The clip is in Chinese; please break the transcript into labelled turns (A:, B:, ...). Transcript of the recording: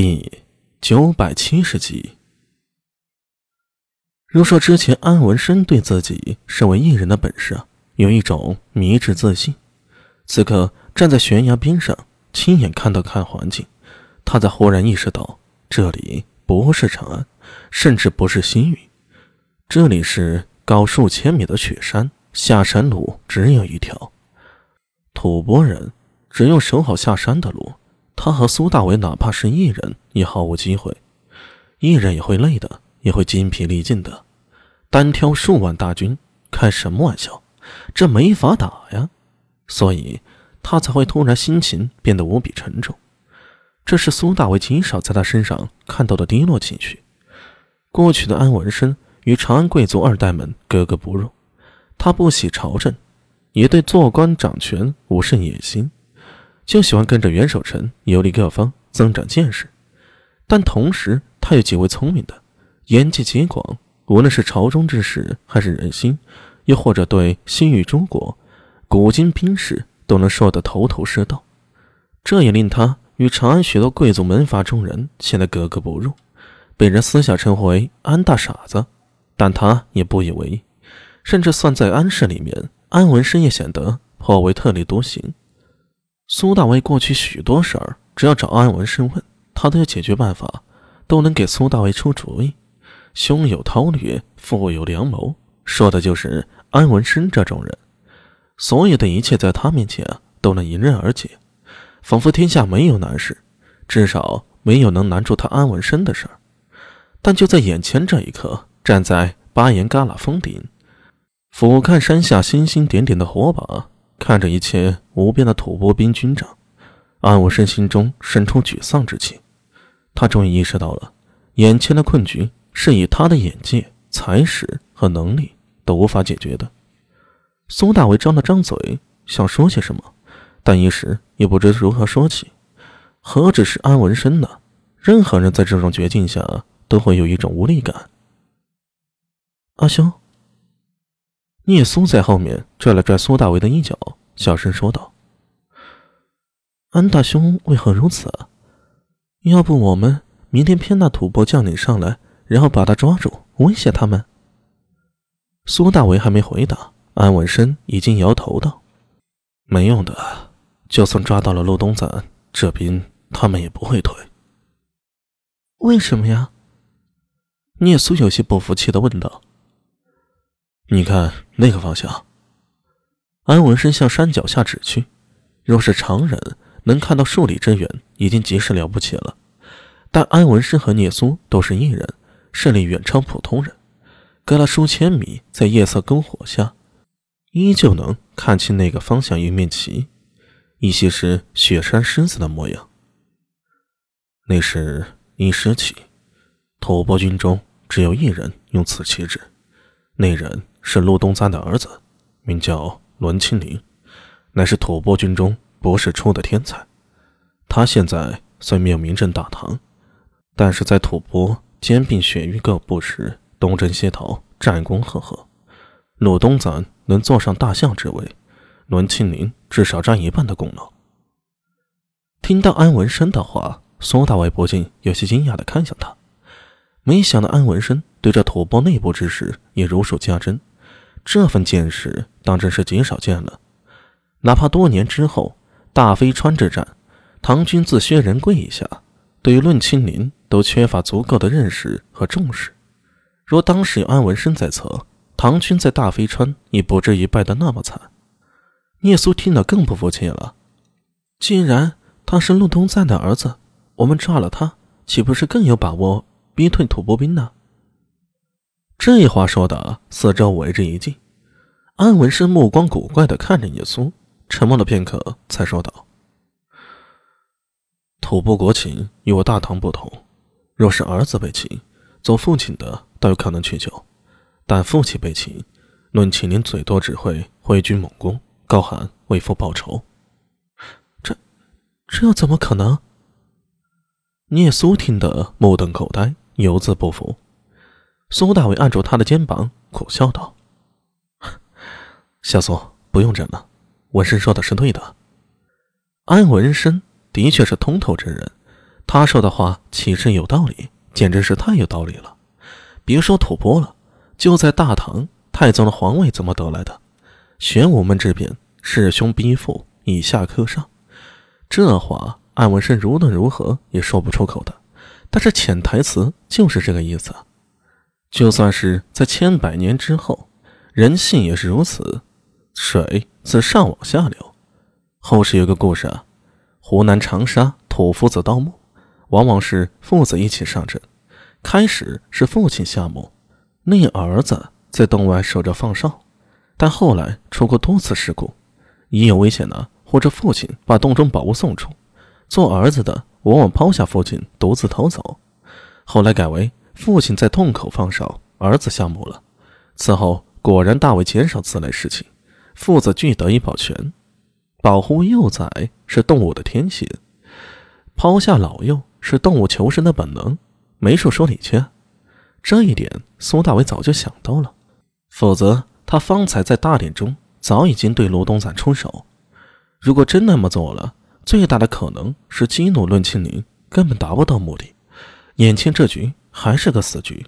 A: 第九百七十集。如说之前安文生对自己身为艺人的本事啊，有一种迷之自信，此刻站在悬崖边上，亲眼看到看环境，他才忽然意识到，这里不是长安，甚至不是西域，这里是高数千米的雪山，下山路只有一条。吐蕃人只用守好下山的路。他和苏大伟哪怕是一人也毫无机会，一人也会累的，也会筋疲力尽的。单挑数万大军，开什么玩笑？这没法打呀！所以，他才会突然心情变得无比沉重。这是苏大伟极少在他身上看到的低落情绪。过去的安文生与长安贵族二代们格格不入，他不喜朝政，也对做官掌权无甚野心。就喜欢跟着元守臣游历各方，增长见识。但同时，他又极为聪明的，眼界极广，无论是朝中之事，还是人心，又或者对西域诸国、古今兵事，都能说得头头是道。这也令他与长安许多贵族门阀中人显得格格不入，被人私下称呼为“安大傻子”，但他也不以为意。甚至算在安氏里面，安文生也显得颇为特立独行。苏大为过去许多事儿，只要找安文生问，他都有解决办法，都能给苏大为出主意。胸有韬略，腹有良谋，说的就是安文生这种人。所有的一切在他面前啊，都能迎刃而解，仿佛天下没有难事，至少没有能难住他安文生的事儿。但就在眼前这一刻，站在巴颜旮旯峰顶，俯瞰山下星星点点的火把。看着一切无边的吐蕃兵军长，安武生心中生出沮丧之情。他终于意识到了，眼前的困局是以他的眼界、才识和能力都无法解决的。苏大为张了张嘴，想说些什么，但一时也不知如何说起。何止是安文生呢？任何人在这种绝境下都会有一种无力感。阿兄。聂苏在后面拽了拽苏大为的衣角，小声说道：“安大兄为何如此？要不我们明天骗那吐蕃将领上来，然后把他抓住，威胁他们？”苏大为还没回答，安文生已经摇头道：“没用的，就算抓到了陆东赞，这兵他们也不会退。”为什么呀？聂苏有些不服气的问道。你看那个方向。安文生向山脚下指去。若是常人能看到数里之远，已经极是了不起了。但安文生和聂苏都是异人，视力远超普通人。隔了数千米，在夜色篝火下，依旧能看清那个方向一面旗，依稀是雪山狮子的模样。那是一狮旗，吐蕃军中只有一人用此旗帜，那人。是陆东赞的儿子，名叫栾清林，乃是吐蕃军中不世出的天才。他现在虽没有名震大唐，但是在吐蕃兼并雪域各部时，东征西讨，战功赫赫。鲁东赞能坐上大相之位，栾清林至少占一半的功劳。听到安文生的话，苏大伟不禁有些惊讶地看向他，没想到安文生对这吐蕃内部之事也如数家珍。这份见识当真是极少见了，哪怕多年之后大飞川之战，唐军自薛仁贵以下，对于论亲邻都缺乏足够的认识和重视。若当时有安文生在侧，唐军在大飞川也不至于败得那么惨。聂苏听了更不服气了，既然他是陆东赞的儿子，我们抓了他，岂不是更有把握逼退吐蕃兵呢？这话说的，四周为之一静。安文生目光古怪的看着聂苏，沉默了片刻，才说道：“吐蕃国情与我大唐不同，若是儿子被擒，做父亲的倒有可能去救；但父亲被擒，论起您最多只会挥军猛攻，高喊为父报仇。这，这又怎么可能？”聂苏听得目瞪口呆，犹自不服。苏大伟按住他的肩膀，苦笑道：“小苏，不用争了，文生说的是对的。安文生的确是通透之人，他说的话岂是有道理？简直是太有道理了。别说吐蕃了，就在大唐，太宗的皇位怎么得来的？玄武门之变，弑兄逼父，以下克上。这话安文生无论如何也说不出口的，但是潜台词就是这个意思。就算是在千百年之后，人性也是如此。水自上往下流。后世有个故事啊，湖南长沙土夫子盗墓，往往是父子一起上阵。开始是父亲下墓，那儿子在洞外守着放哨，但后来出过多次事故，一有危险呢，或者父亲把洞中宝物送出，做儿子的往往抛下父亲独自逃走。后来改为父亲在洞口放哨，儿子下墓了。此后果然大为减少此类事情。父子俱得以保全，保护幼崽是动物的天性，抛下老幼是动物求生的本能，没处说理去。这一点苏大伟早就想到了，否则他方才在大典中早已经对卢东赞出手。如果真那么做了，最大的可能是激怒论庆龄，根本达不到目的。眼前这局还是个死局。